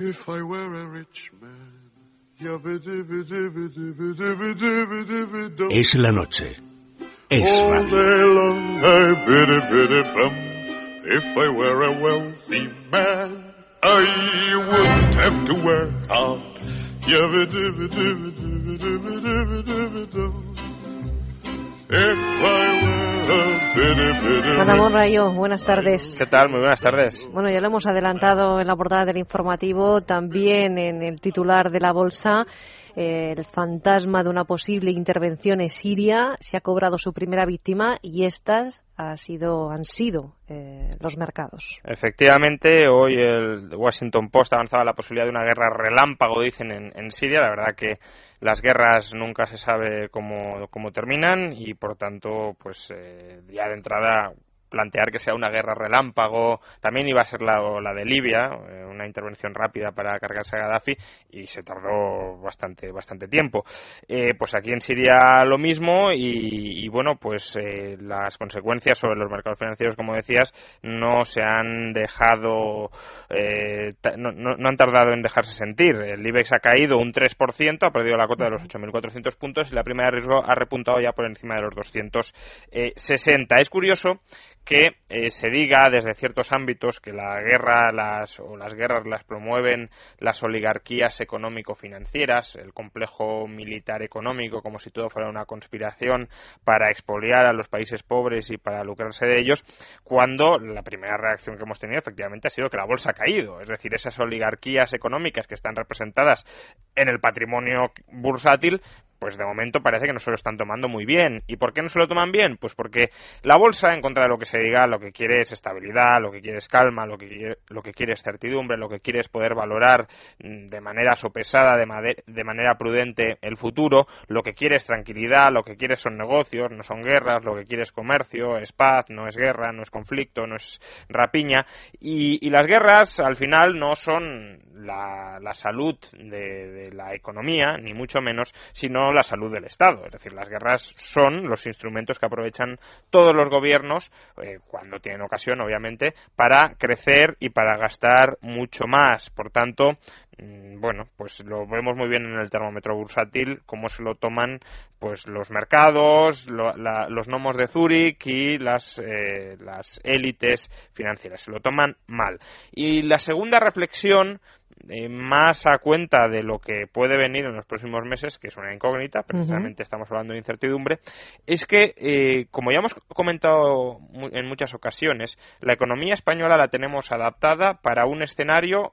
If I were a rich man. Es la noche. Es radio. day long I biddy biddy bum. If I were a wealthy man, I wouldn't have to work hard. If I were Ramón Rayo, buenas tardes. ¿Qué tal? Muy buenas tardes. Bueno, ya lo hemos adelantado en la portada del informativo, también en el titular de la bolsa. El fantasma de una posible intervención en Siria se ha cobrado su primera víctima y estas ha sido, han sido eh, los mercados. Efectivamente, hoy el Washington Post avanzaba la posibilidad de una guerra relámpago, dicen, en, en Siria. La verdad que las guerras nunca se sabe cómo, cómo terminan y, por tanto, pues eh, ya de entrada plantear que sea una guerra relámpago. También iba a ser la, la de Libia, eh, una intervención rápida para cargarse a Gaddafi y se tardó bastante, bastante tiempo. Eh, pues aquí en Siria lo mismo y, y bueno, pues eh, las consecuencias sobre los mercados financieros, como decías, no se han dejado, eh, no, no- no han tardado en dejarse sentir. El IBEX ha caído un 3%, ha perdido la cota de los 8.400 puntos y la prima de riesgo ha repuntado ya por encima de los 260. Es curioso que eh, se diga desde ciertos ámbitos que la guerra las, o las guerras las promueven las oligarquías económico-financieras, el complejo militar económico, como si todo fuera una conspiración para expoliar a los países pobres y para lucrarse de ellos, cuando la primera reacción que hemos tenido efectivamente ha sido que la bolsa ha caído. Es decir, esas oligarquías económicas que están representadas en el patrimonio bursátil pues de momento parece que no se lo están tomando muy bien. ¿Y por qué no se lo toman bien? Pues porque la bolsa, en contra de lo que se diga, lo que quiere es estabilidad, lo que quiere es calma, lo que quiere, lo que quiere es certidumbre, lo que quiere es poder valorar mm, de manera sopesada, de, manera prudente el futuro, lo que quiere es tranquilidad, lo que quiere son negocios, no son guerras, lo que quiere es comercio, es paz, no es guerra, no es conflicto, no es rapiña. Y, y las guerras al final no son la, salud de la economía, ni mucho menos, sino la salud del Estado. Es decir, las guerras son los instrumentos que aprovechan todos los gobiernos, eh, cuando tienen ocasión, obviamente, para crecer y para gastar mucho más. Por tanto, mm, bueno, pues lo vemos muy bien en el termómetro bursátil, cómo se lo toman pues los mercados, lo- la- los gnomos de Zúrich y las, eh, las élites financieras. Se lo toman mal. Y la segunda reflexión eh, más a cuenta de lo que puede venir en los próximos meses, que es una incógnita, precisamente estamos hablando de incertidumbre, es que, eh, como ya hemos comentado en muchas ocasiones, la economía española la tenemos adaptada para un escenario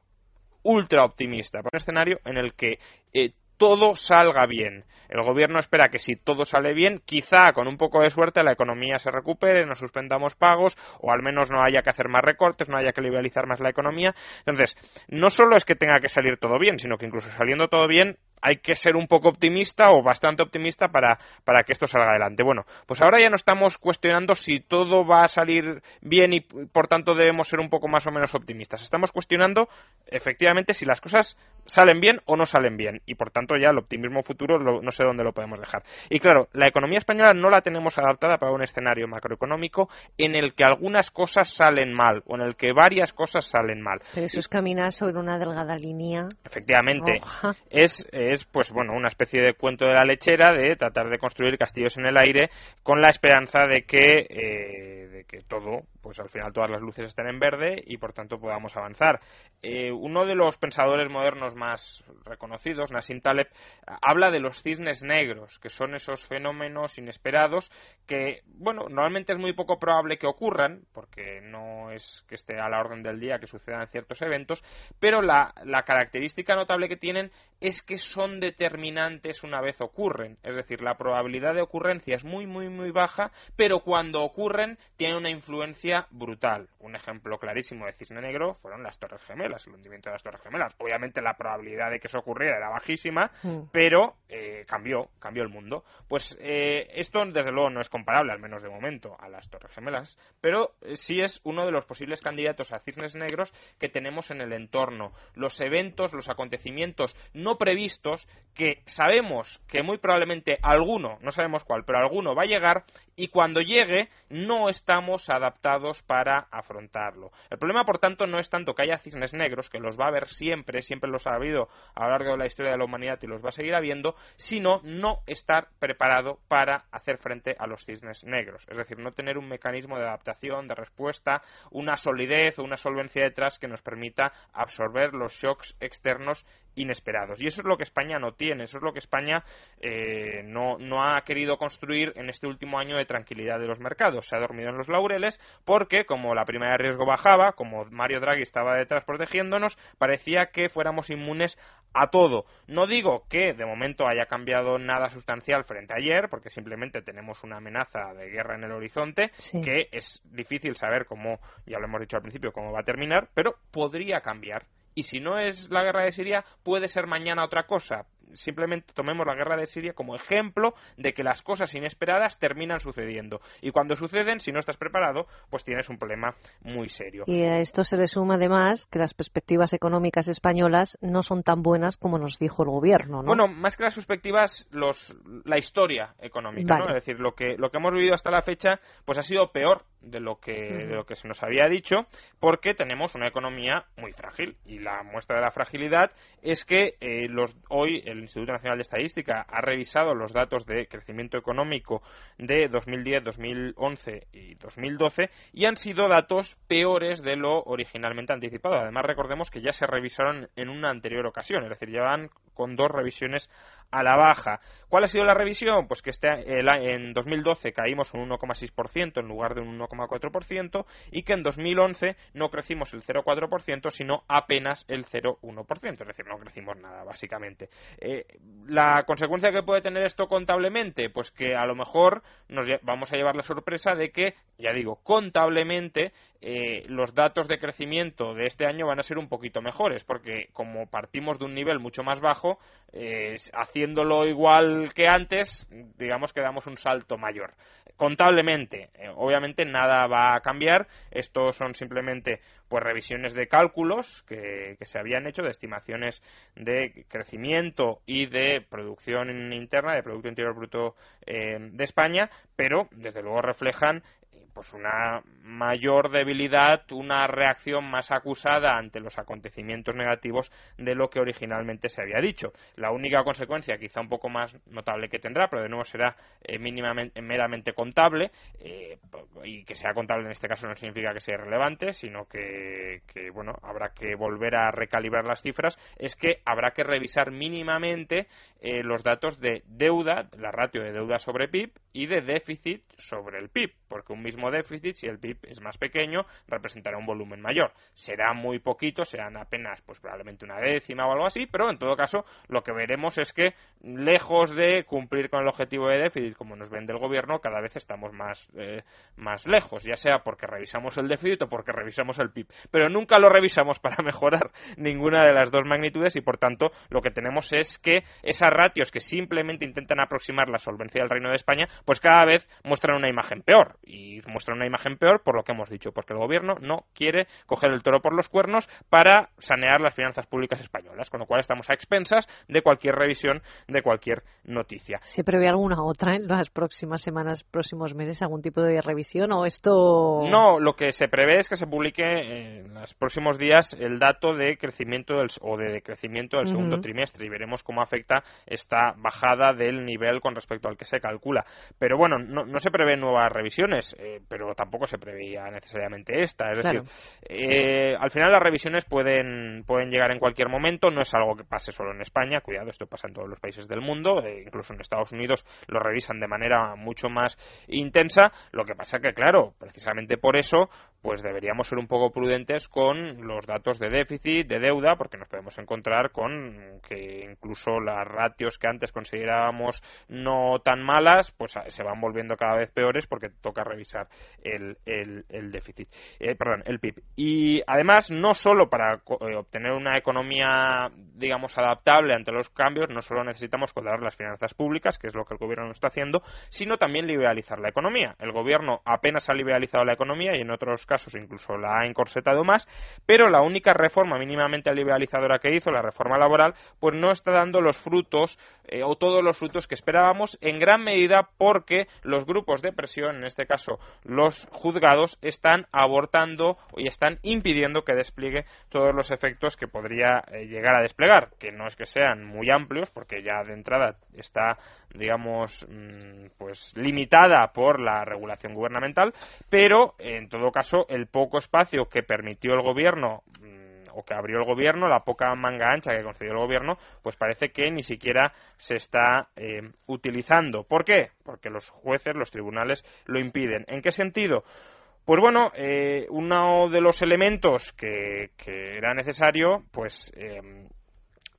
ultra optimista, para un escenario en el que eh, todo salga bien. El gobierno espera que si todo sale bien, quizá con un poco de suerte la economía se recupere, no suspendamos pagos o al menos no haya que hacer más recortes, no haya que liberalizar más la economía. Entonces, no solo es que tenga que salir todo bien, sino que incluso saliendo todo bien hay que ser un poco optimista o bastante optimista para, para que esto salga adelante. Bueno, pues ahora ya no estamos cuestionando si todo va a salir bien y por tanto debemos ser un poco más o menos optimistas. Estamos cuestionando efectivamente si las cosas salen bien o no salen bien y por tanto ya el optimismo futuro lo- no sé dónde lo podemos dejar. Y claro, la economía española no la tenemos adaptada para un escenario macroeconómico en el que algunas cosas salen mal o en el que varias cosas salen mal. Pero eso es caminar sobre una delgada línea Efectivamente, roja. es, es pues bueno una especie de cuento de la lechera de tratar de construir castillos en el aire con la esperanza de que eh, de que todo pues al final todas las luces estén en verde y por tanto podamos avanzar. Eh, uno de los pensadores modernos más reconocidos Nassim Taleb habla de los cisnes negros que son esos fenómenos inesperados que bueno normalmente es muy poco probable que ocurran porque no es que esté a la orden del día que sucedan ciertos eventos pero la, la característica notable que tienen es que son determinantes una vez ocurren. Es decir, la probabilidad de ocurrencia es muy, muy, muy baja, pero cuando ocurren tienen una influencia brutal. Un ejemplo clarísimo de cisne negro fueron las Torres Gemelas, el hundimiento de las Torres Gemelas. Obviamente la probabilidad de que eso ocurriera era bajísima, mm. pero eh, cambió, cambió el mundo. Pues eh, esto, desde luego, no es comparable, al menos de momento, a las Torres Gemelas, pero eh, sí es uno de los posibles candidatos a cisnes negros que tenemos en el entorno. Los eventos, los acontecimientos no previstos que sabemos que muy probablemente alguno, no sabemos cuál, pero alguno va a llegar y cuando llegue no estamos adaptados para afrontarlo. El problema, por tanto, no es tanto que haya cisnes negros, que los va a haber siempre, siempre los ha habido a lo largo de la historia de la humanidad y los va a seguir habiendo, sino no estar preparado para hacer frente a los cisnes negros. Es decir, no tener un mecanismo de adaptación, de respuesta, una solidez o una solvencia detrás que nos permita absorber los shocks externos inesperados. Y eso es lo que España no tiene, eso es lo que España eh, no, no, ha querido construir en este último año de tranquilidad de los mercados. Se ha dormido en los laureles porque, como la prima de riesgo bajaba, como Mario Draghi estaba detrás protegiéndonos, parecía que fuéramos inmunes a todo. No digo que de momento haya cambiado nada sustancial frente a ayer, porque simplemente tenemos una amenaza de guerra en el horizonte, que es difícil saber cómo, ya lo hemos dicho al principio, cómo va a terminar, pero podría cambiar y si no es la guerra de Siria, puede ser mañana otra cosa simplemente tomemos la guerra de Siria como ejemplo de que las cosas inesperadas terminan sucediendo. Y cuando suceden, si no estás preparado, pues tienes un problema muy serio. Y a esto se le suma además que las perspectivas económicas españolas no son tan buenas como nos dijo el gobierno, ¿no? Bueno, más que las perspectivas, los, la historia económica, ¿no? Es decir, lo que, lo que hemos vivido hasta la fecha, pues ha sido peor de lo que, de lo que se nos había dicho, porque tenemos una economía muy frágil. Y la muestra de la fragilidad es que eh, los, hoy el Instituto Nacional de Estadística ha revisado los datos de crecimiento económico de 2010, 2011 y 2012 y han sido datos peores de lo originalmente anticipado. Además, recordemos que ya se revisaron en una anterior ocasión, es decir, ya van con dos revisiones a la baja. ¿Cuál ha sido la revisión? Pues que este, en 2012 caímos un 1,6% en lugar de un 1,4% y que en 2011 no crecimos el 0,4% sino apenas el 0,1%, es decir, no crecimos nada básicamente. Eh, la consecuencia que puede tener esto contablemente, pues que a lo mejor nos vamos a llevar la sorpresa de que, ya digo, contablemente eh, los datos de crecimiento de este año van a ser un poquito mejores, porque como partimos de un nivel mucho más bajo, eh, haciéndolo igual que antes, digamos que damos un salto mayor. Contablemente, eh, obviamente nada va a cambiar, estos son simplemente pues revisiones de cálculos que, se habían hecho de estimaciones de crecimiento y de producción interna, de Producto Interior Bruto de España, pero desde luego reflejan pues una mayor debilidad, una reacción más acusada ante los acontecimientos negativos de lo que originalmente se había dicho. La única consecuencia, quizá un poco más notable que tendrá, pero de nuevo será eh, mínimamente, meramente contable, eh, y que sea contable en este caso no significa que sea irrelevante, sino que, bueno, habrá que volver a recalibrar las cifras, es que habrá que revisar mínimamente eh, los datos de deuda, la ratio de deuda sobre PIB y de déficit sobre el PIB, porque un mismo déficit, si el PIB es más pequeño, representará un volumen mayor. Será muy poquito, serán apenas, pues probablemente una décima o algo así, pero en todo caso, lo que veremos es que, lejos de cumplir con el objetivo de déficit, como nos vende el gobierno, cada vez estamos más, eh, más lejos, ya sea porque revisamos el déficit o porque revisamos el PIB. Pero nunca lo revisamos para mejorar ninguna de las dos magnitudes y, por tanto, lo que tenemos es que esas ratios que simplemente intentan aproximar la solvencia del Reino de España, pues cada vez muestran una imagen peor y muestra una imagen peor por lo que hemos dicho, porque el gobierno no quiere coger el toro por los cuernos para sanear las finanzas públicas españolas, con lo cual estamos a expensas de cualquier revisión, de cualquier noticia. ¿Se prevé alguna otra en las próximas semanas, próximos meses, algún tipo de revisión o esto? No, lo que se prevé es que se publique en los próximos días el dato de crecimiento del, o de decrecimiento del segundo trimestre y veremos cómo afecta esta bajada del nivel con respecto al que se calcula. Pero bueno, no, no se prevé nuevas revisiones. Eh, pero tampoco se preveía necesariamente esta. Es decir, eh, al final las revisiones pueden, pueden llegar en cualquier momento, no es algo que pase solo en España, cuidado, esto pasa en todos los países del mundo, eh, incluso en Estados Unidos lo revisan de manera mucho más intensa, lo que pasa que, claro, precisamente por eso, pues deberíamos ser un poco prudentes con los datos de déficit, de deuda, porque nos podemos encontrar con que incluso las ratios que antes considerábamos no tan malas, pues se van volviendo cada vez peores porque toca revisar el, el, déficit, eh, perdón, el PIB. Y además, no solo para eh, obtener una economía, digamos, adaptable ante los cambios, no solo necesitamos controlar las finanzas públicas, que es lo que el gobierno no está haciendo, sino también liberalizar la economía. El gobierno apenas ha liberalizado la economía y en otros casos incluso la ha encorsetado más, pero la única reforma mínimamente liberalizadora que hizo, la reforma laboral, pues no está dando los frutos eh, o todos los frutos que esperábamos, en gran medida porque los grupos de presión, en este caso los juzgados, están abortando y están impidiendo que despliegue todos los efectos que podría eh, llegar a desplegar, que no es que sean muy amplios, porque ya de entrada está, digamos, mm, pues limitada por la regulación gubernamental, pero en todo caso el poco espacio que permitió el gobierno o que abrió el gobierno, la poca manga ancha que concedió el gobierno, pues parece que ni siquiera se está eh, utilizando. ¿Por qué? Porque los jueces, los tribunales lo impiden. ¿En qué sentido? Pues bueno, eh, uno de los elementos que, era necesario, pues eh,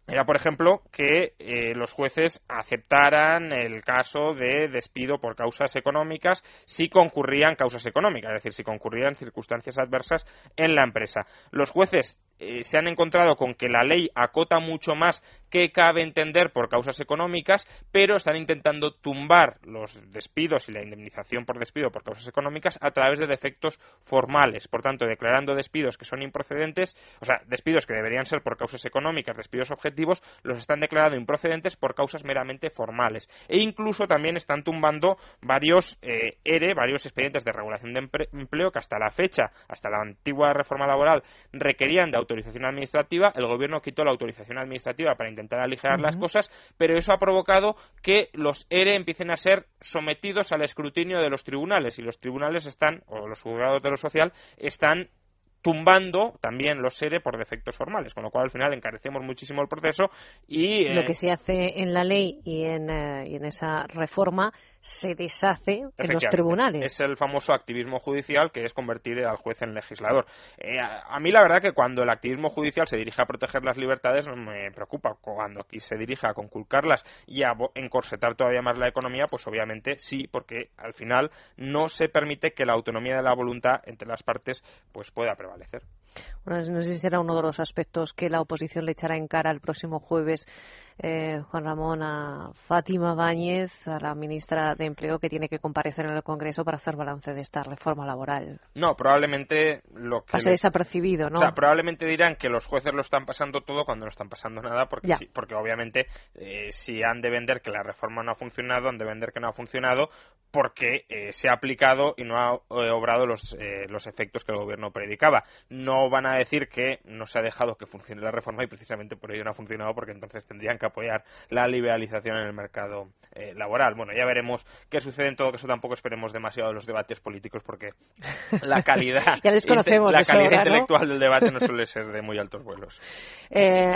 era, por ejemplo, que los jueces aceptaran el caso de despido por causas económicas si concurrían causas económicas, es decir, si concurrían circunstancias adversas en la empresa. Los jueces eh, se han encontrado con que la ley acota mucho más que cabe entender por causas económicas, pero están intentando tumbar los despidos y la indemnización por despido por causas económicas a través de defectos formales. Por tanto, declarando despidos que son improcedentes, o sea, despidos que deberían ser por causas económicas, despidos objetivos, los están declarando improcedentes por causas meramente formales. E incluso también están tumbando varios eh, ERE, varios expedientes de regulación de empleo que hasta la fecha, hasta la antigua reforma laboral, requerían de autorización administrativa, el gobierno quitó la autorización administrativa para intentar aligerar las cosas, pero eso ha provocado que los ERE empiecen a ser sometidos al escrutinio de los tribunales y los tribunales están, o los juzgados de lo social, están tumbando también los ERE por defectos formales, con lo cual al final encarecemos muchísimo el proceso y... Lo que eh, se hace en la ley y en, eh, y en esa reforma se deshace en los tribunales. Es el famoso activismo judicial que es convertir al juez en legislador. Eh, a, mí la verdad que cuando el activismo judicial se dirige a proteger las libertades no me preocupa. Cuando aquí se dirige a conculcarlas y a encorsetar todavía más la economía, pues obviamente sí, porque al final no se permite que la autonomía de la voluntad entre las partes pues pueda prevalecer. Bueno, no sé si será uno de los aspectos que la oposición le echará en cara el próximo jueves eh, Juan Ramón, a Fátima Báñez, a la ministra de Empleo, que tiene que comparecer en el Congreso para hacer balance de esta reforma laboral. No, probablemente lo que. Pase desapercibido, ¿no? O sea, probablemente dirán que los jueces lo están pasando todo cuando no están pasando nada, porque, porque obviamente eh, si han de vender que la reforma no ha funcionado, han de vender que no ha funcionado, porque eh, se ha aplicado y no ha obrado los, los efectos que el gobierno predicaba. No van a decir que no se ha dejado que funcione la reforma y precisamente por ello no ha funcionado, porque entonces tendrían que apoyar la liberalización en el mercado eh, laboral. Bueno, ya veremos qué sucede en todo caso. Tampoco esperemos demasiado los debates políticos porque la calidad, la calidad intelectual del debate no suele ser de muy altos vuelos. Eh,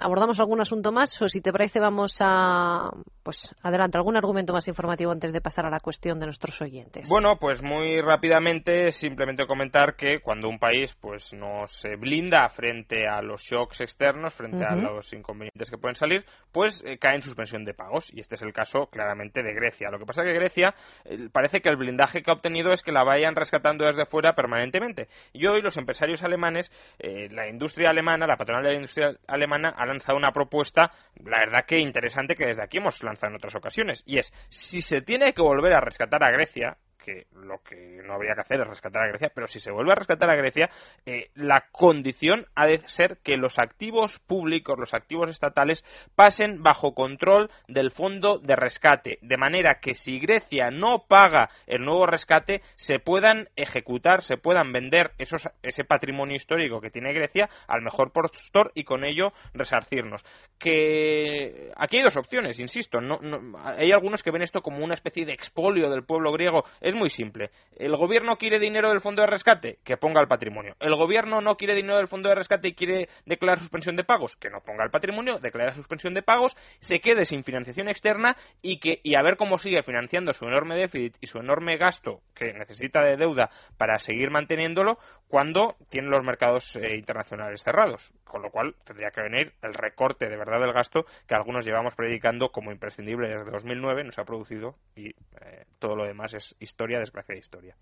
abordamos algún asunto más o si te parece vamos a pues adelante algún argumento más informativo antes de pasar a la cuestión de nuestros oyentes. Bueno, pues muy rápidamente simplemente comentar que cuando un país pues no se blinda frente a los shocks externos, frente a los inconvenientes que pueden salir, pues eh, cae en suspensión de pagos. Y este es el caso claramente de Grecia. Lo que pasa es que Grecia eh, parece que el blindaje que ha obtenido es que la vayan rescatando desde fuera permanentemente. Y hoy los empresarios alemanes, eh, la industria alemana, la patronal de la industria alemana, ha lanzado una propuesta, la verdad que interesante, que desde aquí hemos lanzado en otras ocasiones. Y es, si se tiene que volver a rescatar a Grecia, que lo que no habría que hacer es rescatar a Grecia, pero si se vuelve a rescatar a Grecia, eh, la condición ha de ser que los activos públicos, los activos estatales, pasen bajo control del fondo de rescate, de manera que si Grecia no paga el nuevo rescate, se puedan ejecutar, se puedan vender esos, ese patrimonio histórico que tiene Grecia al mejor postor y con ello resarcirnos. Que aquí hay dos opciones, insisto, no, hay algunos que ven esto como una especie de expolio del pueblo griego. Muy simple. ¿El gobierno quiere dinero del fondo de rescate? Que ponga el patrimonio. ¿El gobierno no quiere dinero del fondo de rescate y quiere declarar suspensión de pagos? Que no ponga el patrimonio, declara suspensión de pagos, se quede sin financiación externa y, que, y a ver cómo sigue financiando su enorme déficit y su enorme gasto que necesita de deuda para seguir manteniéndolo cuando tiene los mercados eh, internacionales cerrados. Con lo cual tendría que venir el recorte de verdad del gasto que algunos llevamos predicando como imprescindible desde 2009, no se ha producido y eh, todo lo demás es historia, desgracia de historia.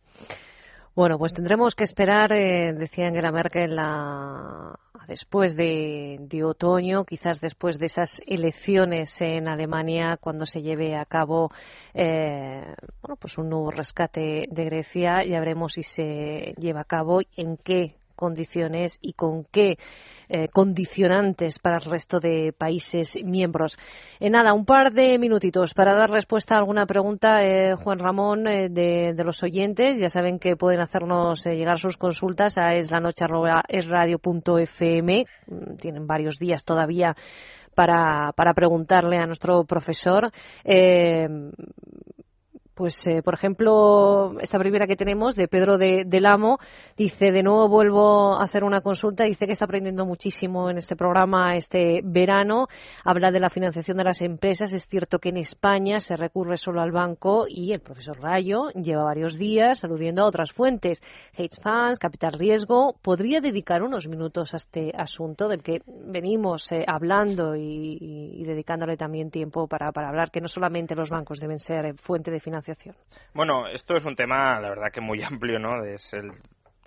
Bueno, pues tendremos que esperar, eh, decía Angela Merkel, la... después de, otoño, quizás después de esas elecciones en Alemania, cuando se lleve a cabo eh, bueno, pues un nuevo rescate de Grecia. Ya veremos si se lleva a cabo, en qué condiciones y con qué eh, condicionantes para el resto de países miembros. En nada, un par de minutitos para dar respuesta a alguna pregunta, eh, Juan Ramón, eh, de, los oyentes. Ya saben que pueden hacernos llegar sus consultas a eslanoche.esradio.fm. Mm, tienen varios días todavía para, para preguntarle a nuestro profesor. Pues, eh, por ejemplo, esta primera que tenemos de Pedro de, del Amo dice, de nuevo vuelvo a hacer una consulta, dice que está aprendiendo muchísimo en este programa este verano, habla de la financiación de las empresas, es cierto que en España se recurre solo al banco y el profesor Rayo lleva varios días aludiendo a otras fuentes, hedge funds, capital riesgo, ¿podría dedicar unos minutos a este asunto del que venimos eh, hablando y, dedicándole también tiempo para, para hablar que no solamente los bancos deben ser fuente de financiación, bueno, esto es un tema, la verdad que muy amplio, ¿no? Es el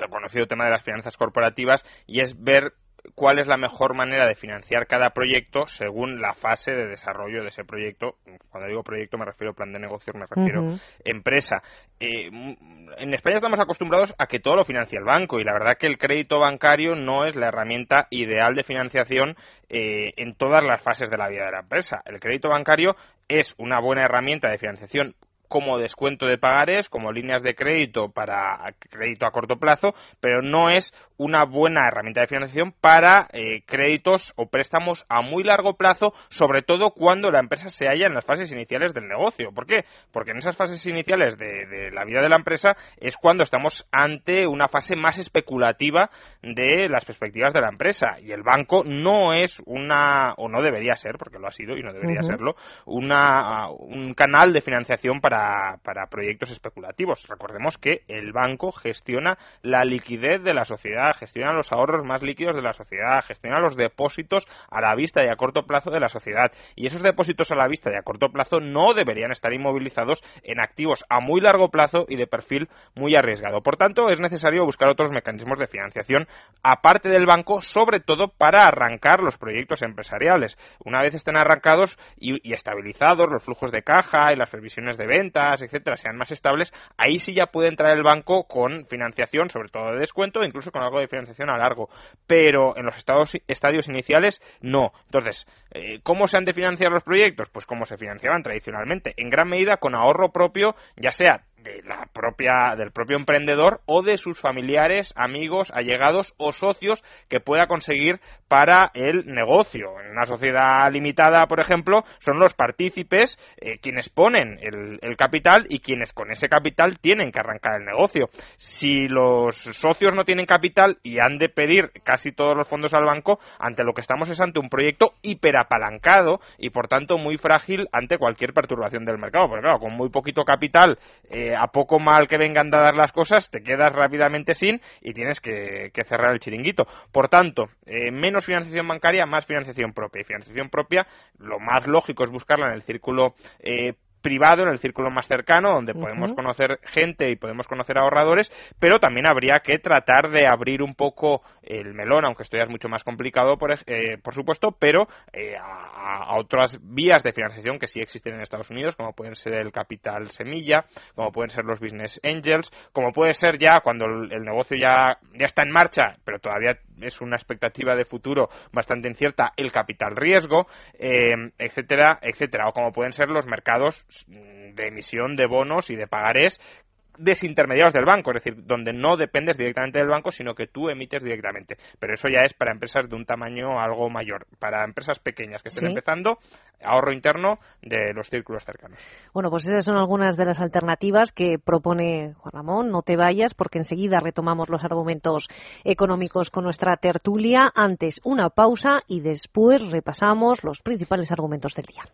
conocido tema de las finanzas corporativas y es ver cuál es la mejor manera de financiar cada proyecto según la fase de desarrollo de ese proyecto. Cuando digo proyecto me refiero a plan de negocio, me refiero a empresa. Eh, en España estamos acostumbrados a que todo lo financia el banco y la verdad que el crédito bancario no es la herramienta ideal de financiación eh, en todas las fases de la vida de la empresa. El crédito bancario es una buena herramienta de financiación como descuento de pagares, como líneas de crédito para crédito a corto plazo, pero no es una buena herramienta de financiación para eh, créditos o préstamos a muy largo plazo, sobre todo cuando la empresa se halla en las fases iniciales del negocio. ¿Por qué? Porque en esas fases iniciales de, la vida de la empresa es cuando estamos ante una fase más especulativa de las perspectivas de la empresa y el banco no es una o no debería ser, porque lo ha sido y no debería serlo, una, un canal de financiación para, para proyectos especulativos. Recordemos que el banco gestiona la liquidez de la sociedad gestiona los ahorros más líquidos de la sociedad, gestiona los depósitos a la vista y a corto plazo de la sociedad. Y esos depósitos a la vista y a corto plazo no deberían estar inmovilizados en activos a muy largo plazo y de perfil muy arriesgado. Por tanto, es necesario buscar otros mecanismos de financiación aparte del banco, sobre todo para arrancar los proyectos empresariales. Una vez estén arrancados y, y estabilizados los flujos de caja y las previsiones de ventas, etcétera, sean más estables, ahí sí ya puede entrar el banco con financiación, sobre todo de descuento, incluso con algo de financiación a largo, pero en los estados, estadios iniciales no. Entonces, eh, ¿cómo se han de financiar los proyectos? Pues como se financiaban tradicionalmente, en gran medida con ahorro propio, ya sea de la propia, del propio emprendedor o de sus familiares, amigos, allegados o socios que pueda conseguir para el negocio. En una sociedad limitada, por ejemplo, son los partícipes eh, quienes ponen el, el, capital y quienes con ese capital tienen que arrancar el negocio. Si los socios no tienen capital y han de pedir casi todos los fondos al banco, ante lo que estamos es ante un proyecto hiperapalancado y por tanto muy frágil ante cualquier perturbación del mercado. Porque claro, con muy poquito capital eh, a poco mal que vengan dadas las cosas, te quedas rápidamente sin y tienes que, cerrar el chiringuito. Por tanto, eh, menos financiación bancaria, más financiación propia. Y financiación propia, lo más lógico es buscarla en el círculo eh, privado, en el círculo más cercano, donde podemos conocer gente y podemos conocer ahorradores, pero también habría que tratar de abrir un poco el melón, aunque esto ya es mucho más complicado, por, eh, por supuesto, pero eh, a, otras vías de financiación que sí existen en Estados Unidos, como pueden ser el capital semilla, como pueden ser los business angels, como puede ser ya cuando el, negocio ya, ya está en marcha, pero todavía es una expectativa de futuro bastante incierta, el capital riesgo, eh, etcétera, etcétera, o como pueden ser los mercados de emisión de bonos y de pagarés desintermediados del banco, es decir, donde no dependes directamente del banco, sino que tú emites directamente. Pero eso ya es para empresas de un tamaño algo mayor. Para empresas pequeñas que estén empezando, ahorro interno de los círculos cercanos. Bueno, pues esas son algunas de las alternativas que propone Juan Ramón. No te vayas porque enseguida retomamos los argumentos económicos con nuestra tertulia. Antes una pausa y después repasamos los principales argumentos del día.